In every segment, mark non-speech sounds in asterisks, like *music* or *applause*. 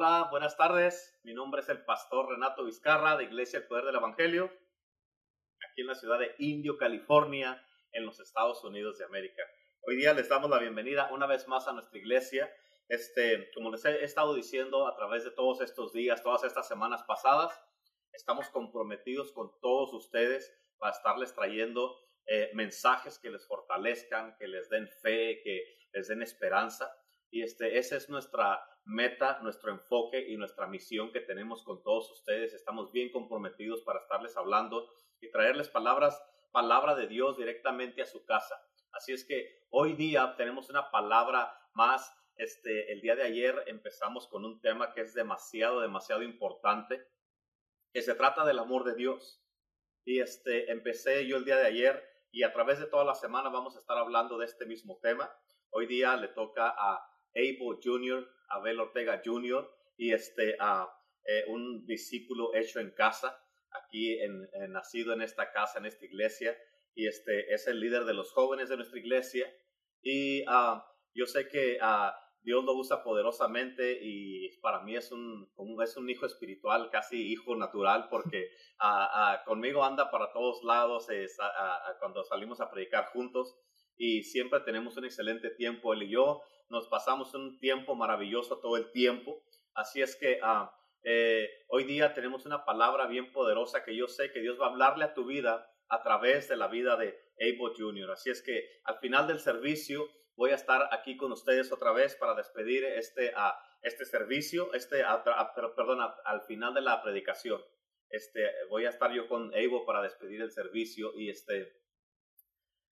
Hola, buenas tardes. Mi nombre es el pastor Renato Vizcarra de Iglesia El Poder del Evangelio, aquí en la ciudad de Indio, California, en los Estados Unidos de América. Hoy día les damos la bienvenida una vez más a nuestra iglesia. Este, como les he estado diciendo a través de todos estos días, todas estas semanas pasadas, estamos comprometidos con todos ustedes para estarles trayendo eh, mensajes que les fortalezcan, que les den fe, que les den esperanza. Y este, esa es nuestra meta, nuestro enfoque y nuestra misión que tenemos con todos ustedes. Estamos bien comprometidos para estarles hablando y traerles palabras, palabra de Dios directamente a su casa. Así es que hoy día tenemos una palabra más. Este, el día de ayer empezamos con un tema que es demasiado, demasiado importante, que se trata del amor de Dios. Y este, empecé yo el día de ayer y a través de toda la semana vamos a estar hablando de este mismo tema. Hoy día le toca a Abel Jr., Abel Ortega Jr. y este, eh, un discípulo hecho en casa, aquí en, nacido en esta casa, en esta iglesia, y este es el líder de los jóvenes de nuestra iglesia. Y uh, yo sé que uh, Dios lo usa poderosamente y para mí es un, es un hijo espiritual, casi hijo natural, porque uh, conmigo anda para todos lados cuando salimos a predicar juntos y siempre tenemos un excelente tiempo, él y yo nos pasamos un tiempo maravilloso todo el tiempo. Así es que uh, eh, hoy día tenemos una palabra bien poderosa que yo sé que Dios va a hablarle a tu vida a través de la vida de Abel Jr. Así es que al final del servicio voy a estar aquí con ustedes otra vez para despedir este, uh, este servicio, este, perdón, al final de la predicación. Este, voy a estar yo con Abel para despedir el servicio y este,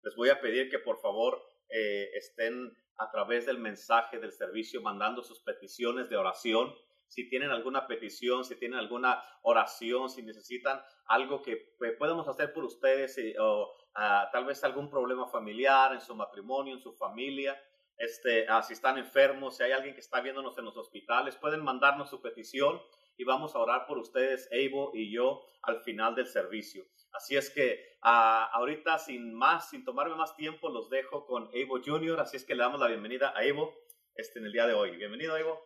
les voy a pedir que por favor eh, estén a través del mensaje del servicio mandando sus peticiones de oración. Si tienen alguna petición, si tienen alguna oración, si necesitan algo que podemos hacer por ustedes eh, o ah, tal vez algún problema familiar en su matrimonio, en su familia, este, ah, si están enfermos, si hay alguien que está viéndonos en los hospitales, pueden mandarnos su petición y vamos a orar por ustedes, Evo y yo, al final del servicio. Así es que uh, ahorita sin más, sin tomarme más tiempo, los dejo con Evo Jr. Así es que le damos la bienvenida a Evo este, en el día de hoy. Bienvenido, Evo.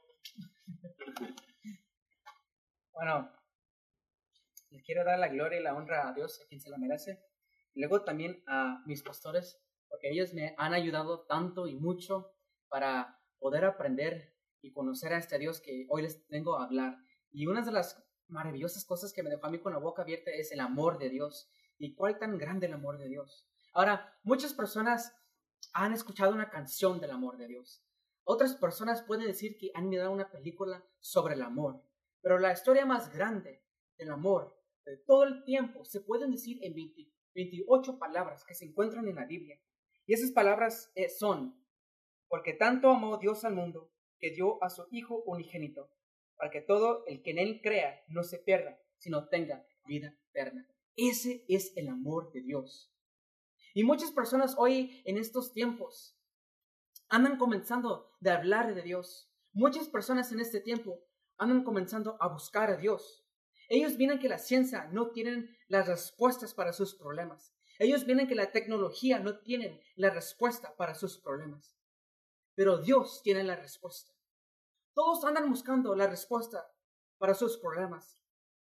Bueno, les quiero dar la gloria y la honra a Dios, a quien se la merece. Luego también a mis pastores, porque ellos me han ayudado tanto y mucho para poder aprender y conocer a este Dios que hoy les tengo a hablar. Y una de las maravillosas cosas que me dejó a mí con la boca abierta es el amor de Dios. ¿Y cuál tan grande el amor de Dios? Ahora, muchas personas han escuchado una canción del amor de Dios. Otras personas pueden decir que han mirado una película sobre el amor. Pero la historia más grande del amor de todo el tiempo se pueden decir en 28 palabras que se encuentran en la Biblia. Y esas palabras eh, son, porque tanto amó Dios al mundo que dio a su Hijo unigénito para que todo el que en Él crea no se pierda, sino tenga vida eterna. Ese es el amor de Dios. Y muchas personas hoy en estos tiempos andan comenzando de hablar de Dios. Muchas personas en este tiempo andan comenzando a buscar a Dios. Ellos vienen que la ciencia no tienen las respuestas para sus problemas. Ellos vienen que la tecnología no tienen la respuesta para sus problemas. Pero Dios tiene la respuesta. Todos andan buscando la respuesta para sus problemas.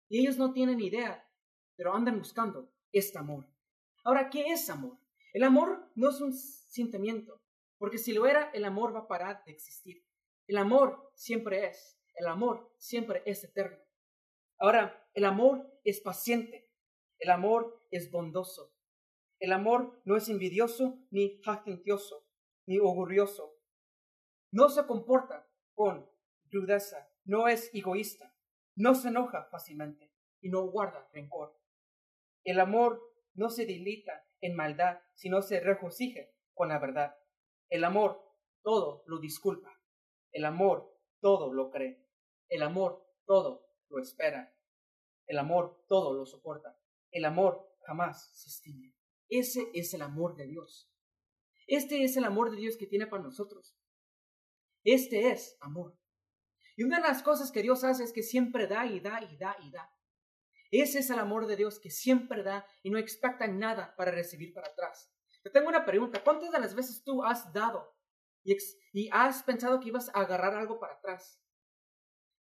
Y ellos no tienen idea, pero andan buscando este amor. Ahora, ¿qué es amor? El amor no es un sentimiento, porque si lo era, el amor va a parar de existir. El amor siempre es, el amor siempre es eterno. Ahora, el amor es paciente, el amor es bondoso. El amor no es envidioso, ni jactancioso, ni orgulloso. No se comporta con rudeza, no es egoísta, no se enoja fácilmente y no guarda rencor. El amor no se dilita en maldad, sino se regocija con la verdad. El amor todo lo disculpa. El amor todo lo cree. El amor todo lo espera. El amor todo lo soporta. El amor jamás se extingue. Ese es el amor de Dios. Este es el amor de Dios que tiene para nosotros. Este es amor. Y una de las cosas que Dios hace es que siempre da y da y da y da. Ese es el amor de Dios que siempre da y no expecta nada para recibir para atrás. Te tengo una pregunta. ¿Cuántas de las veces tú has dado y, has pensado que ibas a agarrar algo para atrás?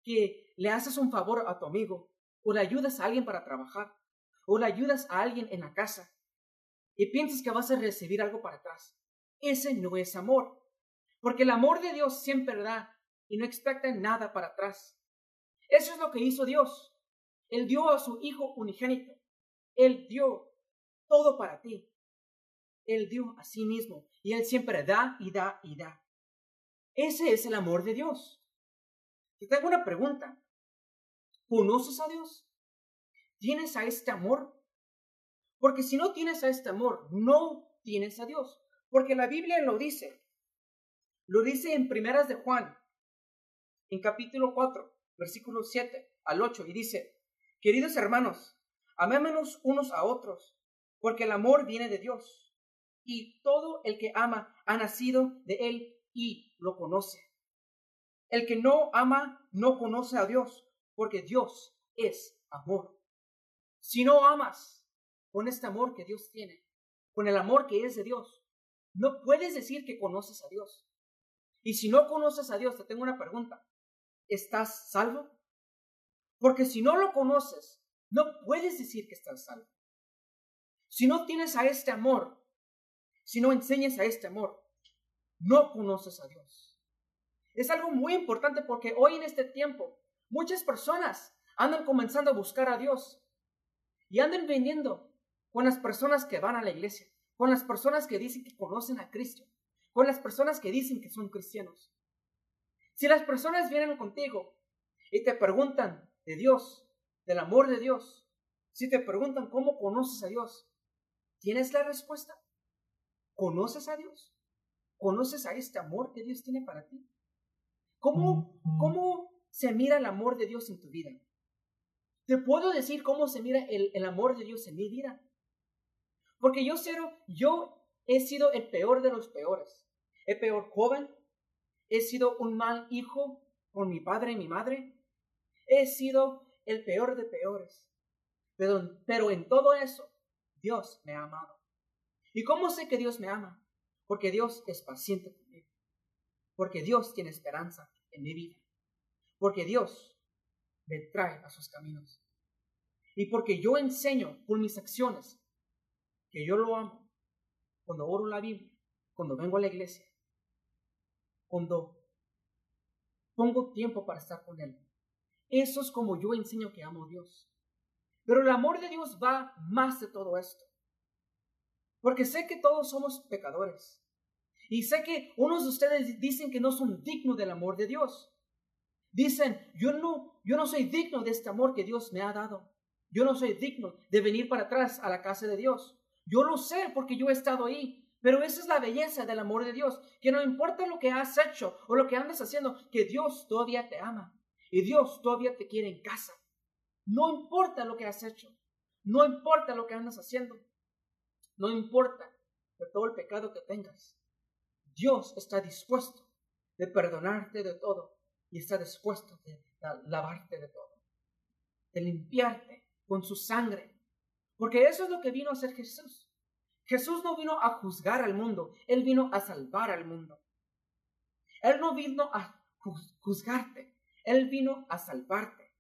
que le haces un favor a tu amigo, o le ayudas a alguien para trabajar, o le ayudas a alguien en la casa, y piensas que vas a recibir algo para atrás. Ese no es amor, porque el amor de Dios siempre da y no expecta nada para atrás. Eso es lo que hizo Dios. Él dio a su Hijo unigénito. Él dio todo para ti. Él dio a sí mismo y Él siempre da y da y da. Ese es el amor de Dios. Te tengo una pregunta. ¿Conoces a Dios? ¿Tienes a este amor? Porque si no tienes a este amor, no tienes a Dios. Porque la Biblia lo dice. Lo dice en Primeras de Juan, en capítulo 4, versículo 7 al 8, y dice, Queridos hermanos, amémonos unos a otros, porque el amor viene de Dios, y todo el que ama ha nacido de Él y lo conoce. El que no ama no conoce a Dios, porque Dios es amor. Si no amas con este amor que Dios tiene, con el amor que es de Dios, no puedes decir que conoces a Dios. Y si no conoces a Dios, te tengo una pregunta. ¿Estás salvo? Porque si no lo conoces, no puedes decir que estás salvo. Si no tienes a este amor, si no enseñas a este amor, no conoces a Dios. Es algo muy importante porque hoy en este tiempo muchas personas andan comenzando a buscar a Dios y andan vendiendo con las personas que van a la iglesia, con las personas que dicen que conocen a Cristo, con las personas que dicen que son cristianos. Si las personas vienen contigo y te preguntan de Dios, del amor de Dios, si te preguntan cómo conoces a Dios, ¿tienes la respuesta? ¿Conoces a Dios? ¿Conoces a este amor que Dios tiene para ti? ¿Cómo, cómo se mira el amor de Dios en tu vida? Te puedo decir cómo se mira el, el amor de Dios en mi vida. Porque yo, cero, yo he sido el peor de los peores. El peor joven. He sido un mal hijo con mi padre y mi madre. He sido el peor de peores. Pero, pero en todo eso, Dios me ha amado. ¿Y cómo sé que Dios me ama? Porque Dios es paciente conmigo. Porque Dios tiene esperanza en mi vida. Porque Dios me trae a sus caminos. Y porque yo enseño por mis acciones que yo lo amo. Cuando oro la Biblia, cuando vengo a la iglesia, cuando pongo tiempo para estar con Él. Eso es como yo enseño que amo a Dios. Pero el amor de Dios va más de todo esto. Porque sé que todos somos pecadores. Y sé que unos de ustedes dicen que no son dignos del amor de Dios. Dicen, yo no, yo no soy digno de este amor que Dios me ha dado. Yo no soy digno de venir para atrás a la casa de Dios. Yo lo sé porque yo he estado ahí. Pero esa es la belleza del amor de Dios, que no importa lo que has hecho o lo que andes haciendo, que Dios todavía te ama. Y Dios todavía te quiere en casa. No importa lo que has hecho. No importa lo que andas haciendo. No importa de todo el pecado que tengas. Dios está dispuesto de perdonarte de todo y está dispuesto de lavarte de todo. De limpiarte con su sangre. Porque eso es lo que vino a hacer Jesús. Jesús no vino a juzgar al mundo, Él vino a salvar al mundo. Él no vino a juzgarte, él vino a salvarte.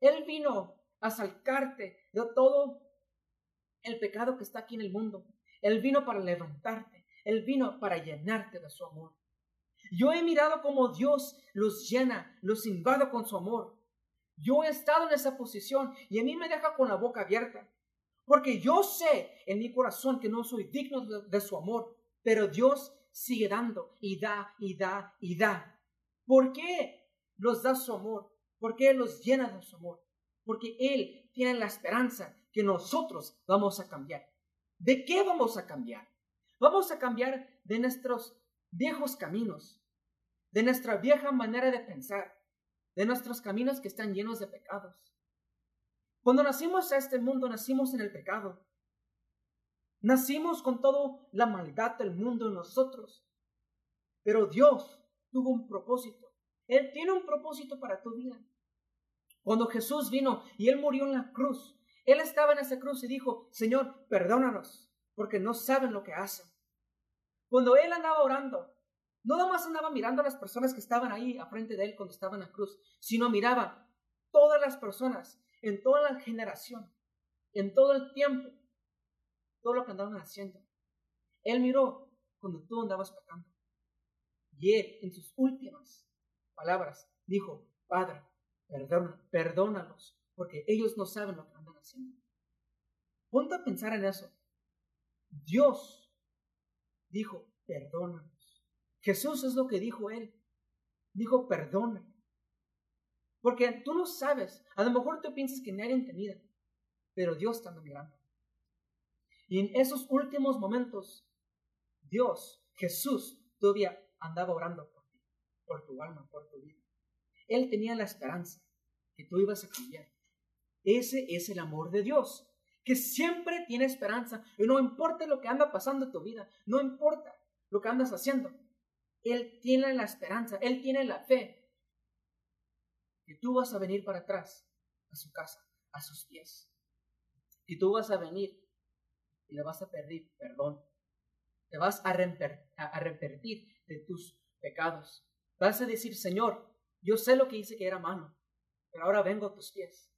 Él vino a sacarte de todo el pecado que está aquí en el mundo. Él vino para levantarte. Él vino para llenarte de su amor. Yo he mirado cómo Dios los llena, los invade con su amor. Yo he estado en esa posición y a mí me deja con la boca abierta. Porque yo sé en mi corazón que no soy digno de, su amor, pero Dios sigue dando y da y da y da. ¿Por qué? los da su amor, porque Él los llena de su amor, porque Él tiene la esperanza que nosotros vamos a cambiar. ¿De qué vamos a cambiar? Vamos a cambiar de nuestros viejos caminos, de nuestra vieja manera de pensar, de nuestros caminos que están llenos de pecados. Cuando nacimos a este mundo, nacimos en el pecado. Nacimos con toda la maldad del mundo en nosotros. Pero Dios tuvo un propósito. Él tiene un propósito para tu vida. Cuando Jesús vino y Él murió en la cruz, Él estaba en esa cruz y dijo, Señor, perdónanos, porque no saben lo que hacen. Cuando Él andaba orando, No nomás andaba mirando a las personas que estaban ahí a frente de él cuando estaba en la cruz, sino miraba todas las personas, en toda la generación, en todo el tiempo, todo lo que andaban haciendo. Él miró cuando tú andabas pecando. Y él, en sus últimas palabras, dijo, Padre, perdona, perdónalos, porque ellos no saben lo que andan haciendo. Ponte a pensar en eso. Dios dijo, perdónanos. Jesús es lo que dijo él. Dijo, perdona. Porque tú no sabes, a lo mejor tú piensas que nadie te pero Dios está mirando. Y en esos últimos momentos, Dios, Jesús, todavía andaba orando por ti, por tu alma, por tu vida. Él tenía la esperanza que tú ibas a cambiar. Ese es el amor de Dios, que siempre tiene esperanza. Y no importa lo que anda pasando en tu vida, no importa lo que andas haciendo. Él tiene la esperanza, Él tiene la fe que tú vas a venir para atrás a su casa, a sus pies. Y tú vas a venir y le vas a pedir perdón. Te vas a arrepentir de tus pecados. Vas a decir, Señor, yo sé lo que hice que era malo, pero ahora vengo a tus pies.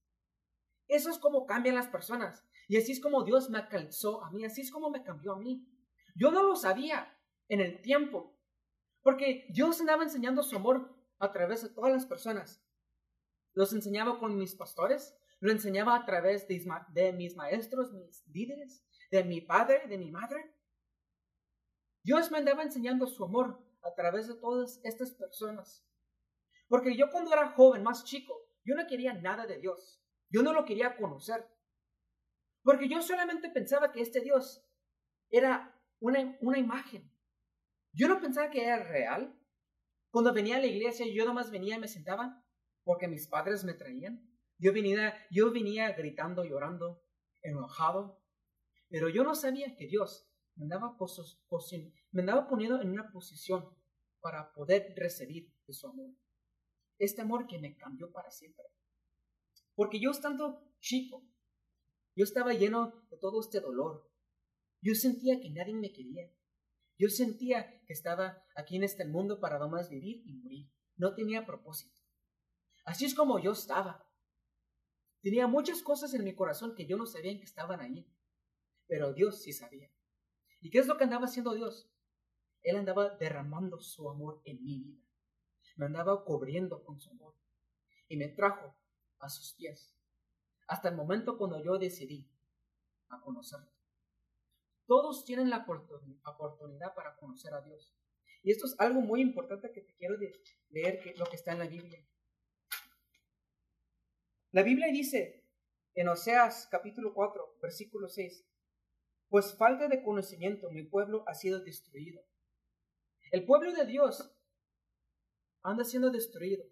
Eso es como cambian las personas. Y así es como Dios me alcanzó a mí, así es como me cambió a mí. Yo no lo sabía en el tiempo, porque Dios andaba enseñando su amor a través de todas las personas. Los enseñaba con mis pastores, lo enseñaba a través de, mis maestros, mis líderes, de mi padre, de mi madre. Dios me andaba enseñando su amor a través de todas estas personas. Porque yo cuando era joven, más chico, yo no quería nada de Dios. Yo no lo quería conocer. Porque yo solamente pensaba que este Dios era una, una imagen. Yo no pensaba que era real. Cuando venía a la iglesia, yo nomás venía y me sentaba porque mis padres me traían. Yo venía, gritando, llorando, enojado, pero yo no sabía que Dios me andaba, me poniendo en una posición para poder recibir de su amor. Este amor que me cambió para siempre. Porque yo estando chico, yo estaba lleno de todo este dolor. Yo sentía que nadie me quería. Yo sentía que estaba aquí en este mundo para nomás vivir y morir. No tenía propósito. Así es como yo estaba. Tenía muchas cosas en mi corazón que yo no sabía que estaban ahí pero Dios sí sabía. ¿Y qué es lo que andaba haciendo Dios? Él andaba derramando su amor en mi vida. Me andaba cubriendo con su amor. Y me trajo a sus pies. Hasta el momento cuando yo decidí a conocerlo. Todos tienen la oportunidad para conocer a Dios. Y esto es algo muy importante que te quiero leer, que lo que está en la Biblia. La Biblia dice en Oseas capítulo 4, versículo 6, pues falta de conocimiento mi pueblo ha sido destruido. El pueblo de Dios anda siendo destruido.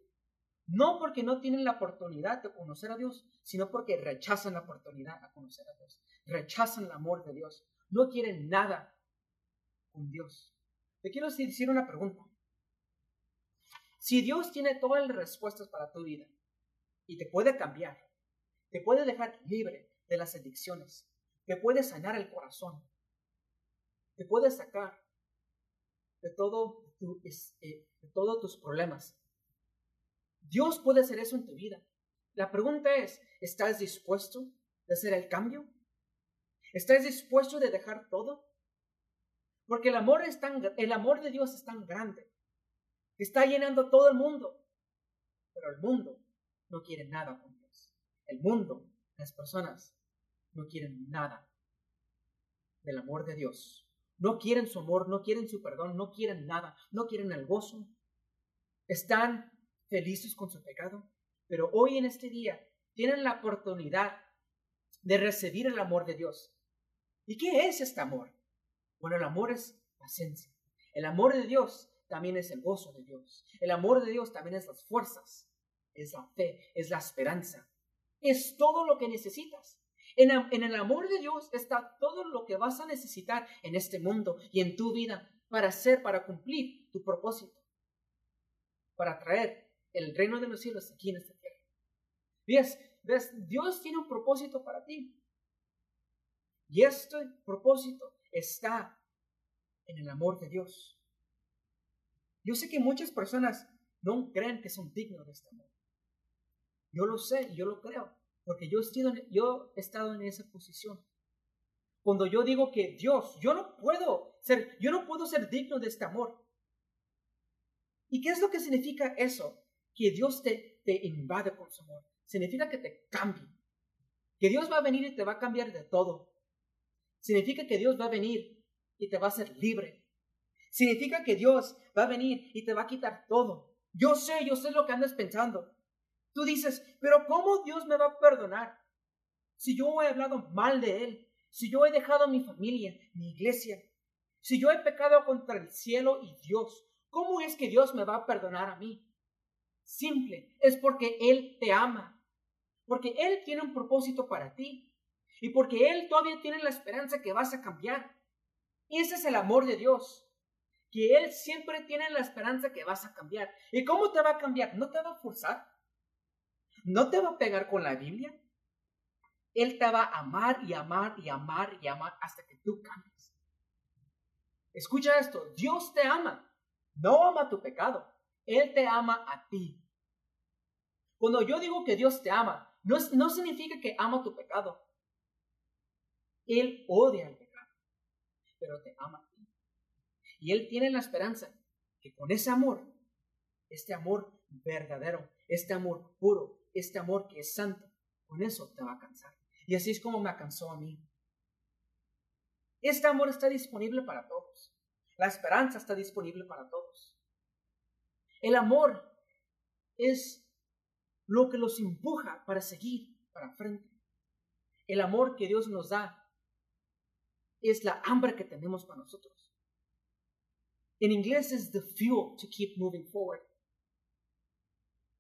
No porque no tienen la oportunidad de conocer a Dios, sino porque rechazan la oportunidad a conocer a Dios. Rechazan el amor de Dios. No quieren nada con Dios. Te quiero decir una pregunta. Si Dios tiene todas las respuestas para tu vida y te puede cambiar, te puede dejar libre de las adicciones, te puede sanar el corazón, te puede sacar de, todo eh, todos tus problemas. Dios puede hacer eso en tu vida. La pregunta es, ¿estás dispuesto de hacer el cambio? ¿Estás dispuesto de dejar todo? Porque el amor, es tan, el amor de Dios es tan grande está llenando todo el mundo. Pero el mundo no quiere nada con Dios. El mundo, las personas, no quieren nada del amor de Dios. No quieren su amor, no quieren su perdón, no quieren nada, no quieren el gozo. Están felices con su pecado, pero hoy en este día tienen la oportunidad de recibir el amor de Dios. ¿Y qué es este amor? Bueno, el amor es paciencia. El amor de Dios también es el gozo de Dios. El amor de Dios también es las fuerzas, es la fe, es la esperanza. Es todo lo que necesitas. En, el amor de Dios está todo lo que vas a necesitar en este mundo y en tu vida para hacer, para cumplir tu propósito, para traer el reino de los cielos aquí en esta tierra. ¿Ves? ¿Ves? Dios tiene un propósito para ti. Y este propósito está en el amor de Dios. Yo sé que muchas personas no creen que son dignos de este amor. Yo lo sé, yo lo creo, porque yo he, estado, yo he estado en esa posición. Cuando yo digo que Dios, yo no puedo ser, yo no puedo ser digno de este amor. ¿Y qué es lo que significa eso? Que Dios te, te invade con su amor. Significa que te cambie. Que Dios va a venir y te va a cambiar de todo. Significa que Dios va a venir y te va a hacer libre. Significa que Dios va a venir y te va a quitar todo. Yo sé, yo sé lo que andas pensando. Tú dices, pero ¿cómo Dios me va a perdonar? Si yo he hablado mal de Él, si yo he dejado a mi familia, mi iglesia, si yo he pecado contra el cielo y Dios, ¿cómo es que Dios me va a perdonar a mí? Simple, es porque Él te ama, porque Él tiene un propósito para ti y porque Él todavía tiene la esperanza que vas a cambiar. Ese es el amor de Dios, que Él siempre tiene la esperanza que vas a cambiar. ¿Y cómo te va a cambiar? ¿No te va a forzar? ¿No te va a pegar con la Biblia? Él te va a amar y amar y amar y amar hasta que tú cambies. Escucha esto, Dios te ama, no ama tu pecado, Él te ama a ti. Cuando yo digo que Dios te ama, no, significa que ama tu pecado. Él odia el pecado, pero te ama a ti. Y Él tiene la esperanza que con ese amor, este amor verdadero, este amor puro, este amor que es santo, con eso te va a cansar. Y así es como me alcanzó a mí. Este amor está disponible para todos. La esperanza está disponible para todos. El amor es lo que los empuja para seguir para frente. El amor que Dios nos da es la hambre que tenemos para nosotros. En inglés es the fuel to keep moving forward.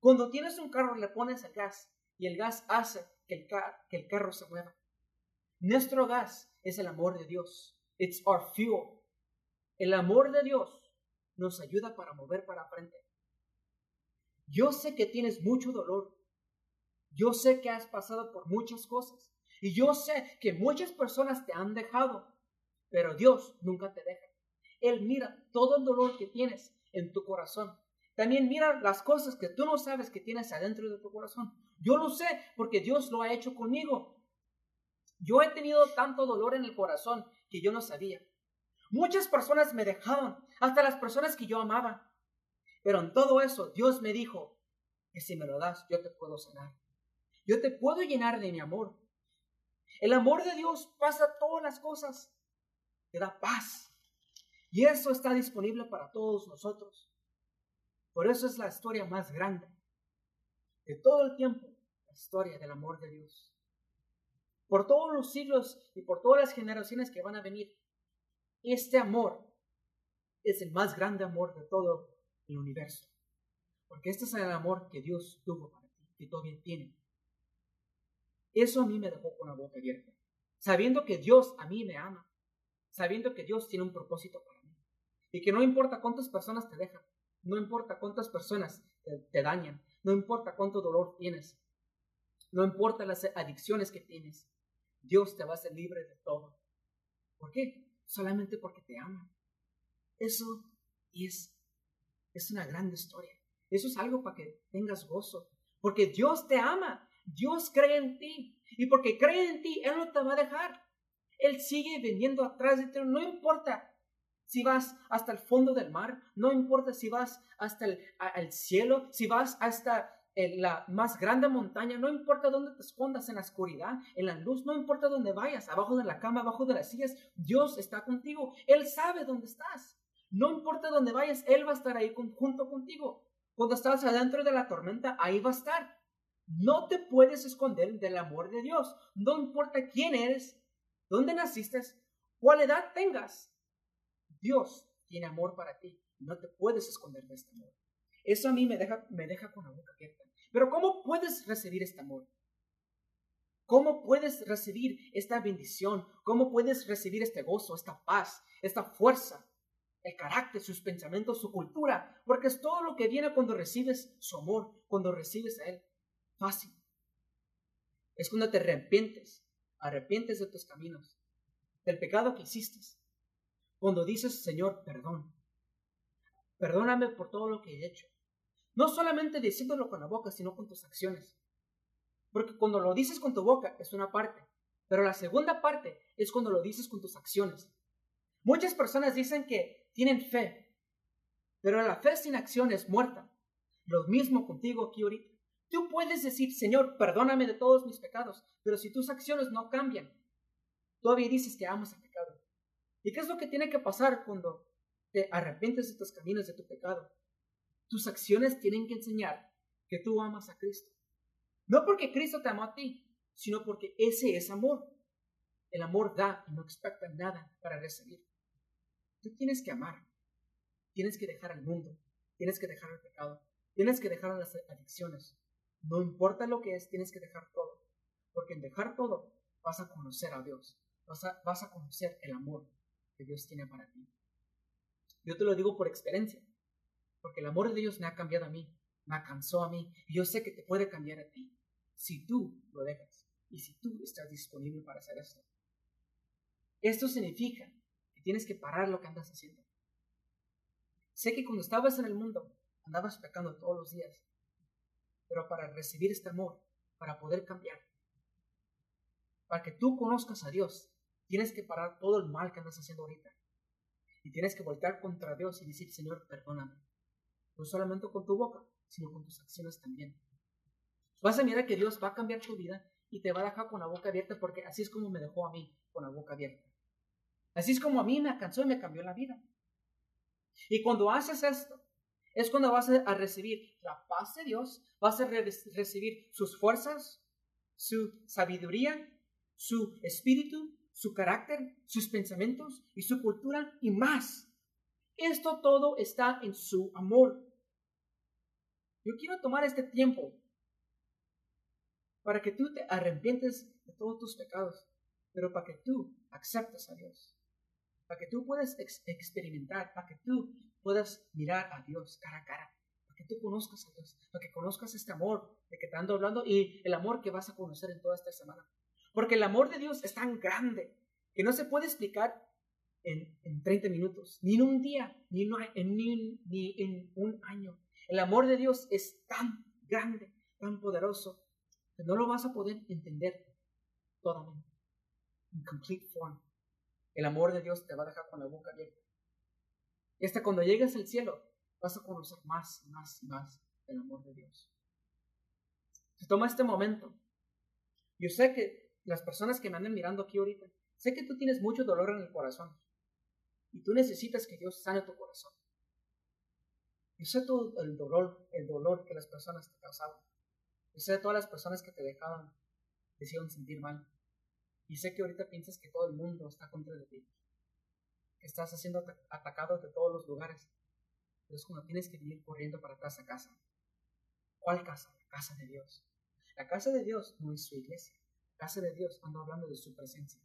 Cuando tienes un carro le pones el gas y el gas hace que el, carro se mueva. Nuestro gas es el amor de Dios. It's our fuel. El amor de Dios nos ayuda para mover para frente. Yo sé que tienes mucho dolor. Yo sé que has pasado por muchas cosas. Y yo sé que muchas personas te han dejado. Pero Dios nunca te deja. Él mira todo el dolor que tienes en tu corazón. También mira las cosas que tú no sabes que tienes adentro de tu corazón. Yo lo sé porque Dios lo ha hecho conmigo. Yo he tenido tanto dolor en el corazón que yo no sabía. Muchas personas me dejaron, hasta las personas que yo amaba. Pero en todo eso Dios me dijo que si me lo das, yo te puedo sanar. Yo te puedo llenar de mi amor. El amor de Dios pasa todas las cosas. Te da paz. Y eso está disponible para todos nosotros. Por eso es la historia más grande de todo el tiempo historia del amor de Dios. Por todos los siglos y por todas las generaciones que van a venir, este amor es el más grande amor de todo el universo. Porque este es el amor que Dios tuvo para ti, que todavía tiene. Eso a mí me dejó con la boca abierta. Sabiendo que Dios a mí me ama. Sabiendo que Dios tiene un propósito para mí. Y que no importa cuántas personas te dejan. No importa cuántas personas te, dañan. No importa cuánto dolor tienes. No importa las adicciones que tienes, Dios te va a hacer libre de todo. ¿Por qué? Solamente porque te ama. Eso es, es una gran historia. Eso es algo para que tengas gozo. Porque Dios te ama. Dios cree en ti. Y porque cree en ti, Él no te va a dejar. Él sigue viniendo atrás de ti. No importa si vas hasta el fondo del mar. No importa si vas hasta el cielo. Si vas hasta en la más grande montaña, no importa dónde te escondas en la oscuridad, en la luz, no importa dónde vayas, abajo de la cama, abajo de las sillas, Dios está contigo. Él sabe dónde estás. No importa dónde vayas, Él va a estar ahí junto contigo. Cuando estás adentro de la tormenta, ahí va a estar. No te puedes esconder del amor de Dios. No importa quién eres, dónde naciste, cuál edad tengas. Dios tiene amor para ti. No te puedes esconder de este amor. Eso a mí me deja, me deja con la boca abierta. Pero ¿cómo puedes recibir este amor? ¿Cómo puedes recibir esta bendición? ¿Cómo puedes recibir este gozo, esta paz, esta fuerza, el carácter, sus pensamientos, su cultura? Porque es todo lo que viene cuando recibes su amor, cuando recibes a Él. Fácil. Es cuando te arrepientes, arrepientes de tus caminos, del pecado que hiciste. Cuando dices, Señor, perdón, perdóname por todo lo que he hecho. No solamente diciéndolo con la boca, sino con tus acciones. Porque cuando lo dices con tu boca es una parte, pero la segunda parte es cuando lo dices con tus acciones. Muchas personas dicen que tienen fe, pero la fe sin acción es muerta. Lo mismo contigo aquí ahorita. Tú puedes decir, Señor, perdóname de todos mis pecados, pero si tus acciones no cambian, todavía dices que amas el pecado. ¿Y qué es lo que tiene que pasar cuando te arrepientes de tus caminos, de tu pecado? Tus acciones tienen que enseñar que tú amas a Cristo. No porque Cristo te amó a ti, sino porque ese es amor. El amor da y no expecta nada para recibir. Tú tienes que amar. Tienes que dejar el mundo. Tienes que dejar el pecado. Tienes que dejar las adicciones. No importa lo que es, tienes que dejar todo. Porque en dejar todo vas a conocer a Dios. Vas a, vas a conocer el amor Dios tiene para ti. Yo te lo digo por experiencia. Porque el amor de Dios me ha cambiado a mí. Me alcanzó a mí. Y yo sé que te puede cambiar a ti. Si tú lo dejas. Y si tú estás disponible para hacer esto. Esto significa que tienes que parar lo que andas haciendo. Sé que cuando estabas en el mundo, andabas pecando todos los días. Pero para recibir este amor, para poder cambiar, para que tú conozcas a Dios, tienes que parar todo el mal que andas haciendo ahorita. Y tienes que voltear contra Dios y decir, Señor, perdóname. No solamente con tu boca, sino con tus acciones también. Vas a mirar que Dios va a cambiar tu vida y te va a dejar con la boca abierta porque así es como me dejó a mí, con la boca abierta. Así es como a mí me alcanzó y me cambió la vida. Y cuando haces esto, es cuando vas a recibir la paz de Dios, vas a recibir sus fuerzas, su sabiduría, su espíritu, su carácter, sus pensamientos y su cultura y más. Esto todo está en su amor. Yo quiero tomar este tiempo para que tú te arrepientes de todos tus pecados, pero para que tú aceptes a Dios para que tú puedas experimentar, para que tú puedas mirar a Dios cara a cara, para que tú conozcas a Dios, para que conozcas este amor de que te ando hablando y el amor que vas a conocer en toda esta semana. Porque el amor de Dios es tan grande que no se puede explicar en, en 30 minutos, ni en un día, ni en, ni, ni en un año. El amor de Dios es tan grande, tan poderoso, que no lo vas a poder entender totalmente, en complete form. El amor de Dios te va a dejar con la boca abierta. Y hasta cuando llegues al cielo, vas a conocer más, más, más del amor de Dios. Se toma este momento. Yo sé que las personas que me andan mirando aquí ahorita, sé que tú tienes mucho dolor en el corazón. Y tú necesitas que Dios sane tu corazón. Yo sé todo el dolor, el dolor que las personas te causaban. Yo sé todas las personas que te dejaban, te hicieron sentir mal. Y sé que ahorita piensas que todo el mundo está contra de ti. Que estás siendo atacado de todos los lugares. Pero es cuando tienes que venir corriendo para atrás a casa. ¿Cuál casa? La casa de Dios. La casa de Dios no es su iglesia. Casa de Dios ando hablando de su presencia.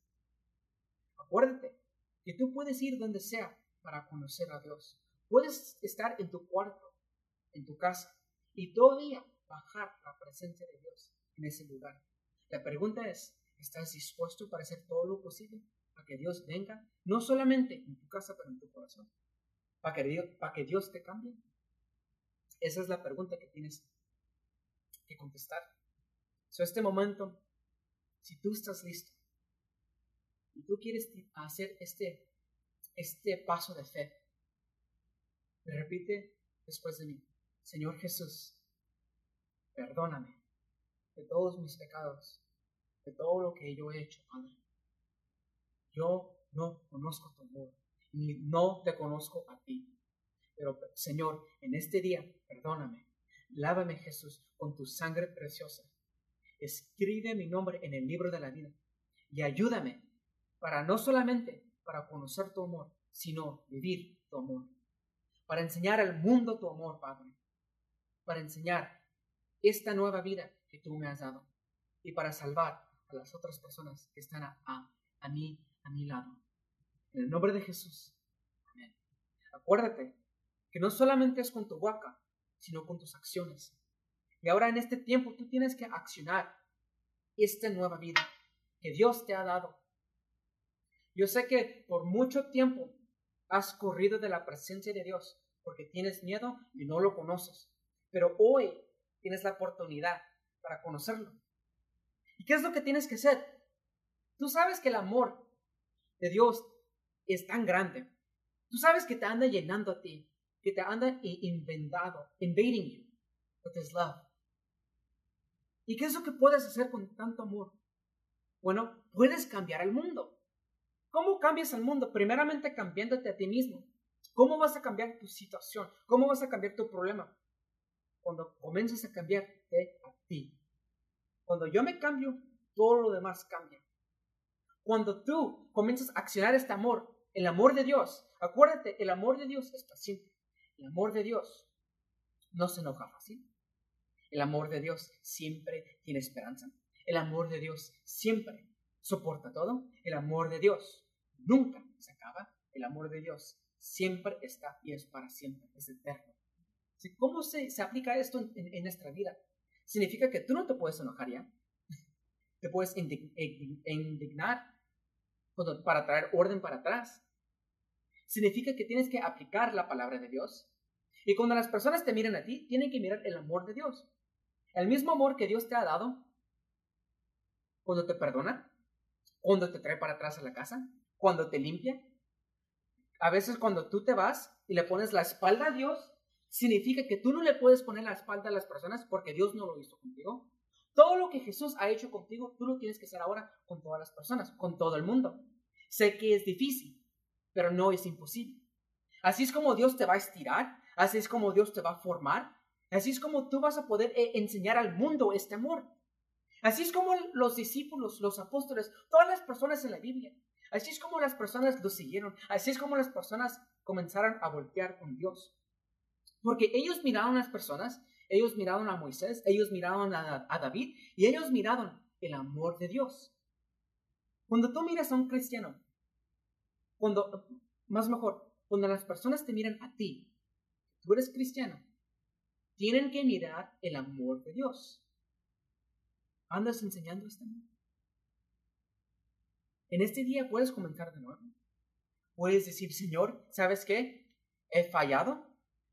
Acuérdate que tú puedes ir donde sea para conocer a Dios. Puedes estar en tu cuarto, en tu casa, y todavía bajar la presencia de Dios en ese lugar. La pregunta es, ¿Estás dispuesto para hacer todo lo posible para que Dios venga, no solamente en tu casa, pero en tu corazón? Para que Dios, para que Dios te cambie. Esa es la pregunta que tienes que contestar. So, este momento, si tú estás listo y tú quieres hacer este, este paso de fe, repite después de mí, Señor Jesús, perdóname de todos mis pecados de todo lo que yo he hecho, Padre. Yo no conozco tu amor, ni no te conozco a ti. Pero, Señor, en este día, perdóname. Lávame, Jesús, con tu sangre preciosa. Escribe mi nombre en el libro de la vida y ayúdame para no solamente para conocer tu amor, sino vivir tu amor. Para enseñar al mundo tu amor, Padre. Para enseñar esta nueva vida que tú me has dado. Y para salvar a las otras personas que están a, mi lado. En el nombre de Jesús. Amén. Acuérdate que no solamente es con tu boca, sino con tus acciones. Y ahora en este tiempo tú tienes que accionar esta nueva vida que Dios te ha dado. Yo sé que por mucho tiempo has corrido de la presencia de Dios porque tienes miedo y no lo conoces. Pero hoy tienes la oportunidad para conocerlo. ¿Y qué es lo que tienes que hacer? Tú sabes que el amor de Dios es tan grande. Tú sabes que te anda llenando a ti, que te anda inventado, invading you with his love. ¿Y qué es lo que puedes hacer con tanto amor? Bueno, puedes cambiar el mundo. ¿Cómo cambias el mundo? Primeramente cambiándote a ti mismo. ¿Cómo vas a cambiar tu situación? ¿Cómo vas a cambiar tu problema? Cuando comienzas a cambiarte a ti. Cuando yo me cambio, todo lo demás cambia. Cuando tú comienzas a accionar este amor, el amor de Dios, acuérdate, el amor de Dios es paciente. El amor de Dios no se enoja fácil. El amor de Dios siempre tiene esperanza. El amor de Dios siempre soporta todo. El amor de Dios nunca se acaba. El amor de Dios siempre está y es para siempre, es eterno. ¿Cómo se, se aplica esto en, nuestra vida? Significa que tú no te puedes enojar ya. *laughs* Te puedes indignar para traer orden para atrás. Significa que tienes que aplicar la palabra de Dios. Y cuando las personas te miren a ti, tienen que mirar el amor de Dios. El mismo amor que Dios te ha dado cuando te perdona, cuando te trae para atrás a la casa, cuando te limpia. A veces cuando tú te vas y le pones la espalda a Dios, significa que tú no le puedes poner la espalda a las personas porque Dios no lo hizo contigo. Todo lo que Jesús ha hecho contigo, tú lo tienes que hacer ahora con todas las personas, con todo el mundo. Sé que es difícil, pero no es imposible. Así es como Dios te va a estirar, así es como Dios te va a formar, Así es como tú vas a poder eh, enseñar al mundo este amor. Así es como los discípulos, los apóstoles, todas las personas en la Biblia. Así es como las personas lo siguieron. Así es como las personas comenzaron a voltear con Dios. Porque ellos miraron a las personas, ellos miraron a Moisés, ellos miraron a, a David y ellos miraron el amor de Dios. Cuando tú miras a un cristiano, cuando, más mejor, cuando las personas te miran a ti, tú eres cristiano, tienen que mirar el amor de Dios. ¿Andas enseñando este amor? En este día puedes comenzar de nuevo. Puedes decir, Señor, ¿sabes qué? He fallado,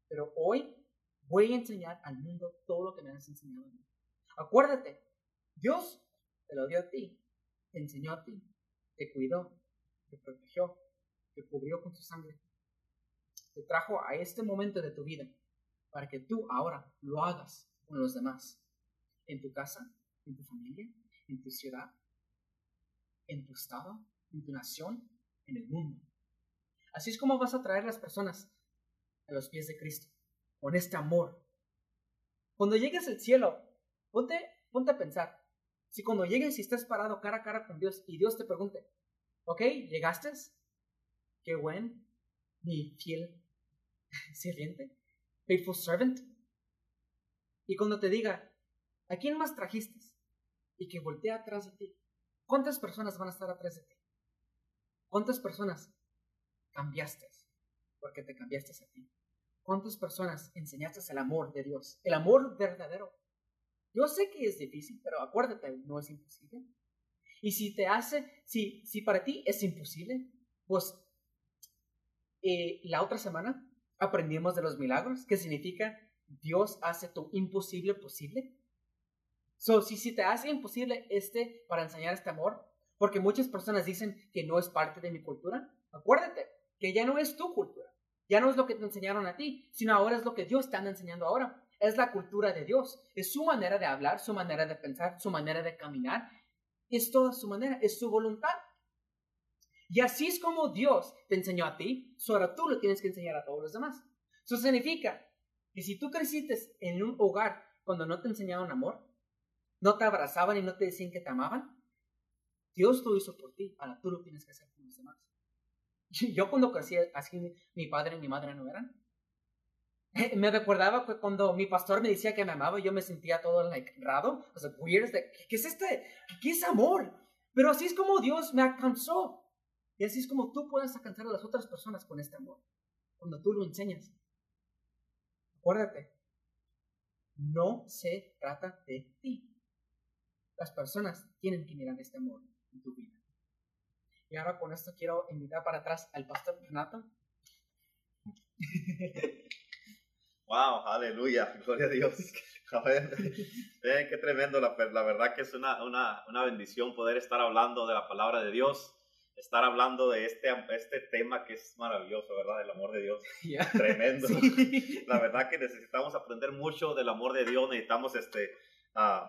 pero hoy voy a enseñar al mundo todo lo que me has enseñado a mí. Acuérdate, Dios te lo dio a ti, te enseñó a ti, te cuidó, te protegió, te cubrió con su sangre, te trajo a este momento de tu vida para que tú ahora lo hagas con los demás. En tu casa, en tu familia, en tu ciudad, en tu estado, en tu nación, en el mundo. Así es como vas a traer las personas a los pies de Cristo, con este amor. Cuando llegues al cielo, ponte, ponte a pensar. Si cuando llegues y estés parado cara a cara con Dios y Dios te pregunte, ¿ok? ¿Llegaste? Qué buen, mi fiel *laughs* sirviente faithful servant. Y cuando te diga, ¿a quién más trajiste? Y que voltee atrás de ti. ¿Cuántas personas van a estar atrás de ti? ¿Cuántas personas cambiaste? Porque te cambiaste a ti. ¿Cuántas personas enseñaste el amor de Dios? El amor verdadero. Yo sé que es difícil, pero acuérdate, no es imposible. Y si te hace, si, si para ti es imposible, pues eh, la otra semana aprendimos de los milagros, que significa Dios hace tu imposible posible. So, si, si te hace imposible este para enseñar este amor, porque muchas personas dicen que no es parte de mi cultura, acuérdate que ya no es tu cultura, ya no es lo que te enseñaron a ti, sino ahora es lo que Dios anda enseñando ahora. Es la cultura de Dios, es su manera de hablar, su manera de pensar, su manera de caminar, es toda su manera, es su voluntad. Y así es como Dios te enseñó a ti, ahora tú lo tienes que enseñar a todos los demás. Eso significa que si tú creciste en un hogar cuando no te enseñaban amor, no te abrazaban y no te decían que te amaban, Dios lo hizo por ti, ahora tú lo tienes que hacer con los demás. *laughs* Yo cuando crecí así, mi padre y mi madre no eran. *laughs* Me recordaba que cuando mi pastor me decía que me amaba, yo me sentía todo like, raro, o sea, weird, ¿qué es este? ¿Qué es amor? Pero así es como Dios me alcanzó. Y así es como tú puedes alcanzar a las otras personas con este amor, cuando tú lo enseñas. Acuérdate, no se trata de ti. Las personas tienen que mirar este amor en tu vida. Y ahora con esto quiero invitar para atrás al pastor Renato. *laughs* Wow, aleluya, gloria a Dios. *laughs* A ver, qué tremendo, la, la, verdad que es una, una, una, bendición poder estar hablando de la palabra de Dios, estar hablando de este, este tema que es maravilloso, ¿verdad? El amor de Dios. *laughs* Tremendo. *laughs* La verdad que necesitamos aprender mucho del amor de Dios, necesitamos, este, uh,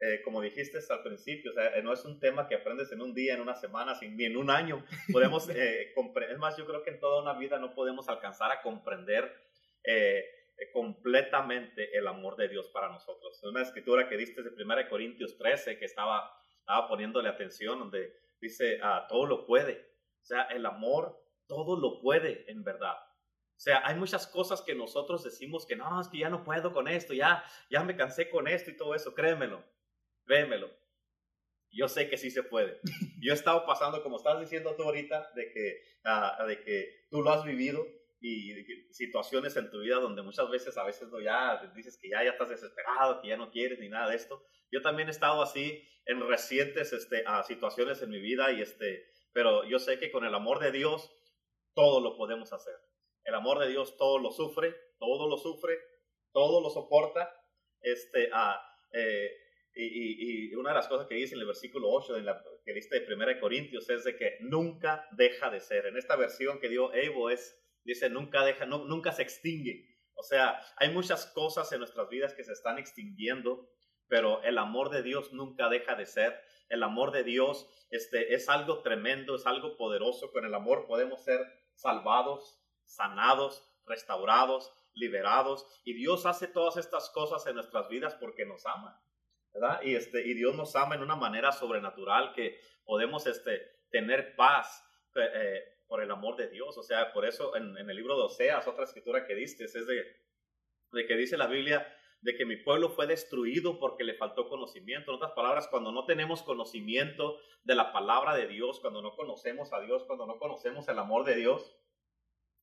eh, como dijiste al principio, o sea, no es un tema que aprendes en un día, en una semana, ni en un año. *laughs* Podemos, eh, es más, yo creo que en toda una vida no podemos alcanzar a comprender. Eh, eh, completamente el amor de Dios para nosotros. Una escritura que diste de 1 Corintios 13 que estaba, estaba poniéndole atención, donde dice, ah, todo lo puede. O sea, el amor todo lo puede en verdad. O sea, hay muchas cosas que nosotros decimos que no, es que ya no puedo con esto, ya, ya me cansé con esto y todo eso, créemelo, créemelo. Yo sé que sí se puede. *laughs* Yo he estado pasando, como estás diciendo tú ahorita, de que, ah, de que tú lo has vivido, y situaciones en tu vida donde muchas veces, a veces no, ya dices que ya, ya estás desesperado, que ya no quieres ni nada de esto. Yo también he estado así en recientes este, a situaciones en mi vida, y este, pero yo sé que con el amor de Dios todo lo podemos hacer. El amor de Dios todo lo sufre, todo lo sufre, todo lo soporta. Este, a, eh, y, y, una de las cosas que dice en el versículo 8 de la, que diste de 1 Corintios es de que nunca deja de ser. En esta versión que dio Evo es Dice, nunca deja, nunca se extingue. O sea, hay muchas cosas en nuestras vidas que se están extinguiendo, pero el amor de Dios nunca deja de ser. El amor de Dios este, es algo tremendo, es algo poderoso. Con el amor podemos ser salvados, sanados, restaurados, liberados. Y Dios hace todas estas cosas en nuestras vidas porque nos ama. ¿verdad? Y, este, y Dios nos ama en una manera sobrenatural que podemos este, tener paz. Eh, por el amor de Dios. O sea, por eso en, el libro de Oseas, otra escritura que diste, es de, de que dice la Biblia de que mi pueblo fue destruido porque le faltó conocimiento. En otras palabras, cuando no tenemos conocimiento de la palabra de Dios, cuando no conocemos a Dios, cuando no conocemos el amor de Dios,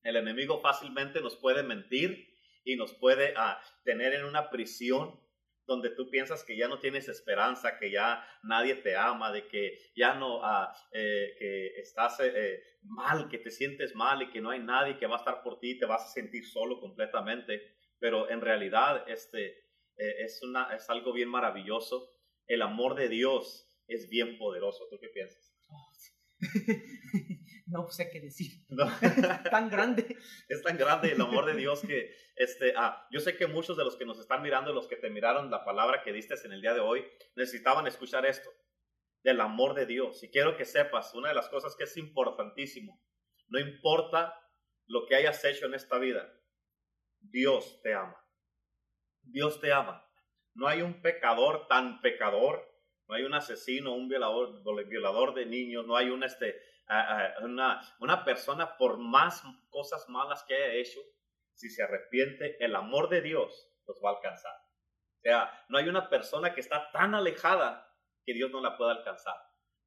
el enemigo fácilmente nos puede mentir y nos puede ah, tener en una prisión donde tú piensas que ya no tienes esperanza, que ya nadie te ama, de que ya no, ah, eh, que estás eh, eh, mal, que te sientes mal y que no hay nadie que va a estar por ti, te vas a sentir solo completamente. Pero en realidad este, es, una, es algo bien maravilloso. El amor de Dios es bien poderoso. ¿Tú qué piensas? *laughs* no sé qué decir. *laughs* tan grande. Es tan grande el amor de Dios que, este, ah, yo sé que muchos de los que nos están mirando, los que te miraron la palabra que diste en el día de hoy, necesitaban escuchar esto, del amor de Dios. Y quiero que sepas, una de las cosas que es importantísimo, no importa lo que hayas hecho en esta vida, Dios te ama. Dios te ama. No hay un pecador tan pecador, no hay un asesino, un violador, violador de niños, no hay un este, una, una persona, por más cosas malas que haya hecho, si se arrepiente, el amor de Dios los va a alcanzar. O sea, no hay una persona que está tan alejada que Dios no la pueda alcanzar.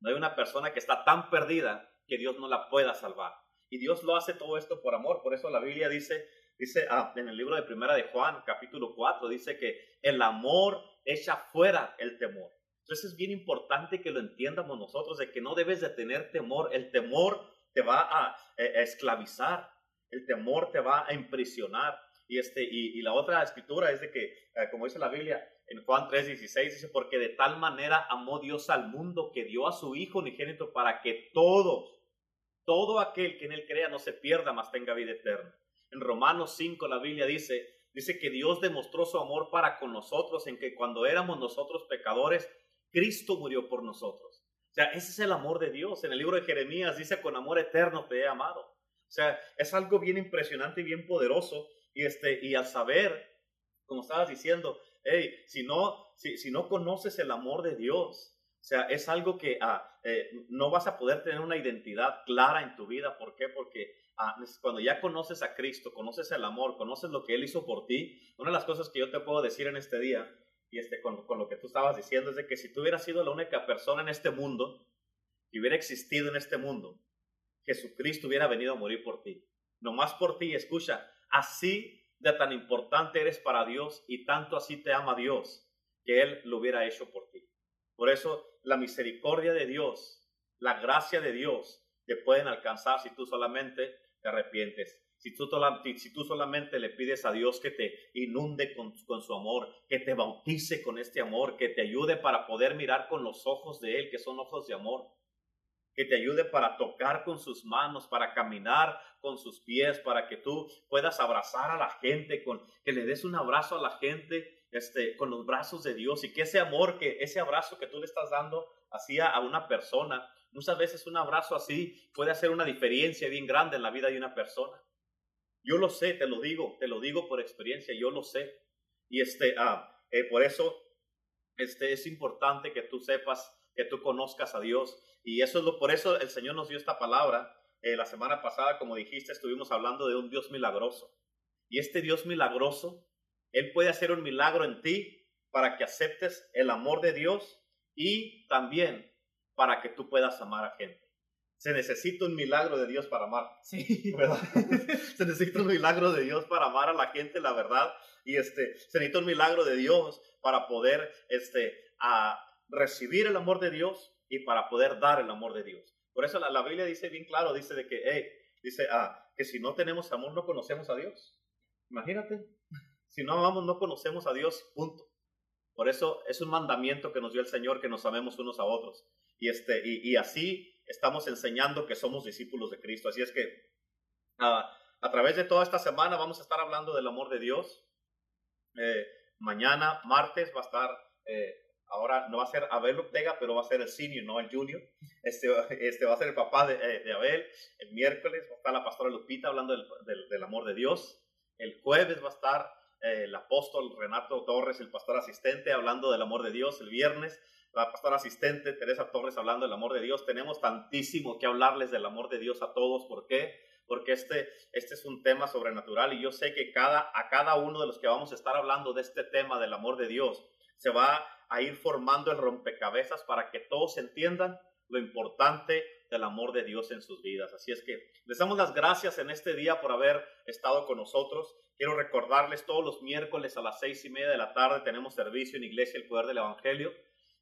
No hay una persona que está tan perdida que Dios no la pueda salvar. Y Dios lo hace todo esto por amor. Por eso la Biblia dice, dice ah, en el libro de Primera de Juan, capítulo 4, dice que el amor echa fuera el temor. Entonces es bien importante que lo entiendamos nosotros, de que no debes de tener temor. El temor te va a, eh, esclavizar, el temor te va a imprisionar. Y, este, y, la otra escritura es de que, eh, como dice la Biblia en Juan 3:16, dice, porque de tal manera amó Dios al mundo que dio a su Hijo unigénito para que todos, todo aquel que en él crea no se pierda, mas tenga vida eterna. En Romanos 5 la Biblia dice, dice que Dios demostró su amor para con nosotros en que cuando éramos nosotros pecadores, Cristo murió por nosotros. O sea, ese es el amor de Dios. En el libro de Jeremías dice, con amor eterno te he amado. O sea, es algo bien impresionante y bien poderoso. Y, este, y al saber, como estabas diciendo, hey, si no, si, si no conoces el amor de Dios, o sea, es algo que ah, eh, no vas a poder tener una identidad clara en tu vida. ¿Por qué? Porque ah, cuando ya conoces a Cristo, conoces el amor, conoces lo que Él hizo por ti, una de las cosas que yo te puedo decir en este día y este, con, con, lo que tú estabas diciendo es de que si tú hubieras sido la única persona en este mundo que hubiera existido en este mundo, Jesucristo hubiera venido a morir por ti. No más por ti, escucha, así de tan importante eres para Dios y tanto así te ama Dios que Él lo hubiera hecho por ti. Por eso la misericordia de Dios, la gracia de Dios te pueden alcanzar si tú solamente te arrepientes. Si tú, solamente le pides a Dios que te inunde con, su amor, que te bautice con este amor, que te ayude para poder mirar con los ojos de Él, que son ojos de amor, que te ayude para tocar con sus manos, para caminar con sus pies, para que tú puedas abrazar a la gente, que le des un abrazo a la gente este, con los brazos de Dios y que ese amor, que ese abrazo que tú le estás dando así a una persona, muchas veces un abrazo así puede hacer una diferencia bien grande en la vida de una persona. Yo lo sé, te lo digo, te lo digo por experiencia, yo lo sé. Y este, ah, eh, por eso este, es importante que tú sepas, que tú conozcas a Dios y eso es lo, por eso el Señor nos dio esta palabra. Eh, la semana pasada, como dijiste, estuvimos hablando de un Dios milagroso. Y este Dios milagroso, Él puede hacer un milagro en ti para que aceptes el amor de Dios y también para que tú puedas amar a gente. Se necesita un milagro de Dios para amar. Sí. ¿verdad? *laughs* se necesita un milagro de Dios para amar a la gente, la verdad. Y este, se necesita un milagro de Dios para poder este, a recibir el amor de Dios y para poder dar el amor de Dios. Por eso la, Biblia dice bien claro, dice de que, hey, dice, ah, que si no tenemos amor no conocemos a Dios. Imagínate, si no amamos no conocemos a Dios, punto. Por eso es un mandamiento que nos dio el Señor, que nos amemos unos a otros. Y, este, y, así estamos enseñando que somos discípulos de Cristo. Así es que a través de toda esta semana vamos a estar hablando del amor de Dios. Eh, mañana, martes, va a estar eh, ahora no va a ser Abel Ortega, pero va a ser el senior, no el junior. Este, este va a ser el papá de, eh, de Abel. El miércoles va a estar la pastora Lupita hablando del, del, amor de Dios. El jueves va a estar el apóstol Renato Torres, el pastor asistente, hablando del amor de Dios. El viernes la pastora asistente Teresa Torres hablando del amor de Dios. Tenemos tantísimo que hablarles del amor de Dios a todos. ¿Por qué? Porque este, este es un tema sobrenatural y yo sé que cada, a cada uno de los que vamos a estar hablando de este tema del amor de Dios se va a ir formando el rompecabezas para que todos entiendan lo importante del amor de Dios en sus vidas. Así es que les damos las gracias en este día por haber estado con nosotros. Quiero recordarles todos los miércoles a las seis y media de la tarde tenemos servicio en Iglesia El Poder del Evangelio.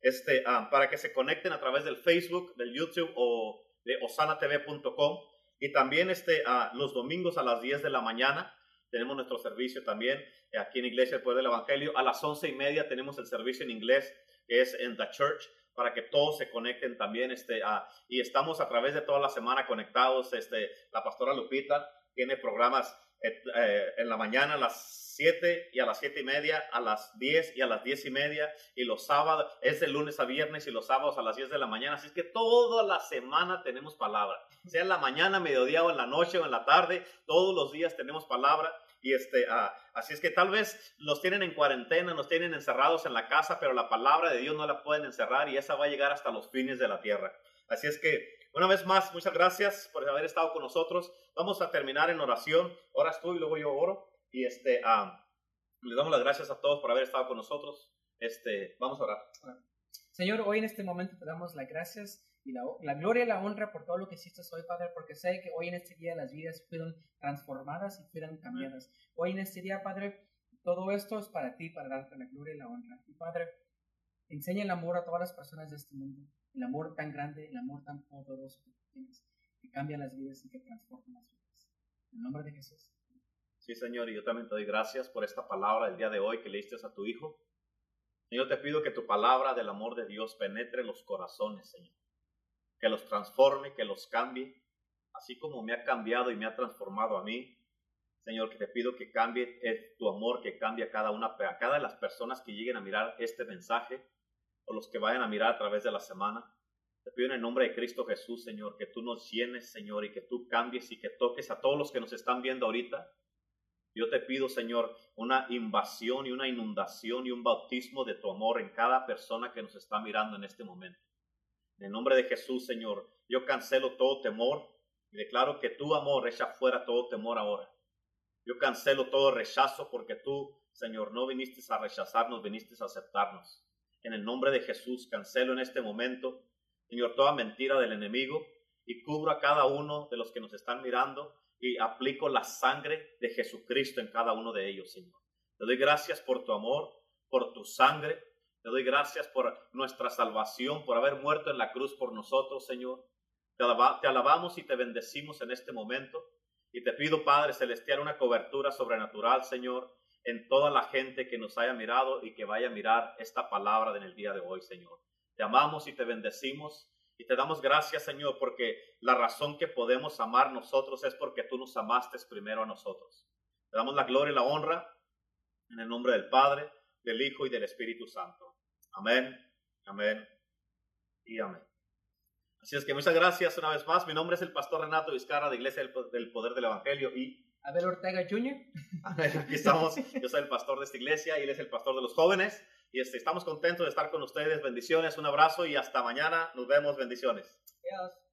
Este, ah, para que se conecten a través del Facebook, del YouTube o de osanatv.com. Y también este, uh, los domingos a las 10 de la mañana tenemos nuestro servicio también aquí en Iglesia Poder del Evangelio. A las once y media tenemos el servicio en inglés, que es en The Church, para que todos se conecten también. Este, y estamos a través de toda la semana conectados. Este, la pastora Lupita tiene programas eh, en la mañana a las 7 y a las 7 y media, a las 10 y a las 10 y media, y los sábados es de lunes a viernes y los sábados a las 10 de la mañana. Así es que toda la semana tenemos palabra, sea en la mañana, mediodía o en la noche o en la tarde, todos los días tenemos palabra. Y este, ah, así es que tal vez nos tienen en cuarentena, nos tienen encerrados en la casa, pero la palabra de Dios no la pueden encerrar y esa va a llegar hasta los fines de la tierra. Así es que, una vez más, muchas gracias por haber estado con nosotros. Vamos a terminar en oración. Oras tú y luego yo oro. Y este, ah, les damos las gracias a todos por haber estado con nosotros. Este, vamos a orar. Señor, hoy en este momento te damos las gracias y la, gloria y la honra por todo lo que hiciste hoy, Padre, porque sé que hoy en este día las vidas fueron transformadas y fueron cambiadas. Hoy en este día, Padre, todo esto es para ti, para darte la gloria y la honra. Y Padre, enseña el amor a todas las personas de este mundo, el amor tan grande, el amor tan poderoso que tienes, que cambia las vidas y que transforma las vidas. En nombre de Jesús. Sí, Señor, y yo también te doy gracias por esta palabra del día de hoy que leíste a tu Hijo. Y yo te pido que tu palabra del amor de Dios penetre los corazones, Señor que los transforme, que los cambie, así como me ha cambiado y me ha transformado a mí. Señor, que te pido que cambie tu amor, que cambie a cada una, a cada de las personas que lleguen a mirar este mensaje o los que vayan a mirar a través de la semana. Te pido en el nombre de Cristo Jesús, Señor, que tú nos llenes, Señor, y que tú cambies y que toques a todos los que nos están viendo ahorita. Yo te pido, Señor, una invasión y una inundación y un bautismo de tu amor en cada persona que nos está mirando en este momento. En el nombre de Jesús, Señor, yo cancelo todo temor y declaro que tu amor echa fuera todo temor ahora. Yo cancelo todo rechazo porque tú, Señor, no viniste a rechazarnos, viniste a aceptarnos. En el nombre de Jesús, cancelo en este momento, Señor, toda mentira del enemigo y cubro a cada uno de los que nos están mirando y aplico la sangre de Jesucristo en cada uno de ellos, Señor. Te doy gracias por tu amor, por tu sangre, te doy gracias por nuestra salvación, por haber muerto en la cruz por nosotros, Señor. Te, alabamos y te bendecimos en este momento. Y te pido, Padre Celestial, una cobertura sobrenatural, Señor, en toda la gente que nos haya mirado y que vaya a mirar esta palabra en el día de hoy, Señor. Te amamos y te bendecimos y te damos gracias, Señor, porque la razón que podemos amar nosotros es porque tú nos amaste primero a nosotros. Te damos la gloria y la honra en el nombre del Padre, del Hijo y del Espíritu Santo. Amén, amén y amén. Así es que muchas gracias una vez más. Mi nombre es el pastor Renato Vizcarra de Iglesia del Poder del Evangelio y... Abel Ortega Jr. *laughs* Aquí estamos. Yo soy el pastor de esta iglesia y él es el pastor de los jóvenes. Y este, estamos contentos de estar con ustedes. Bendiciones, un abrazo y hasta mañana. Nos vemos. Bendiciones. Adiós.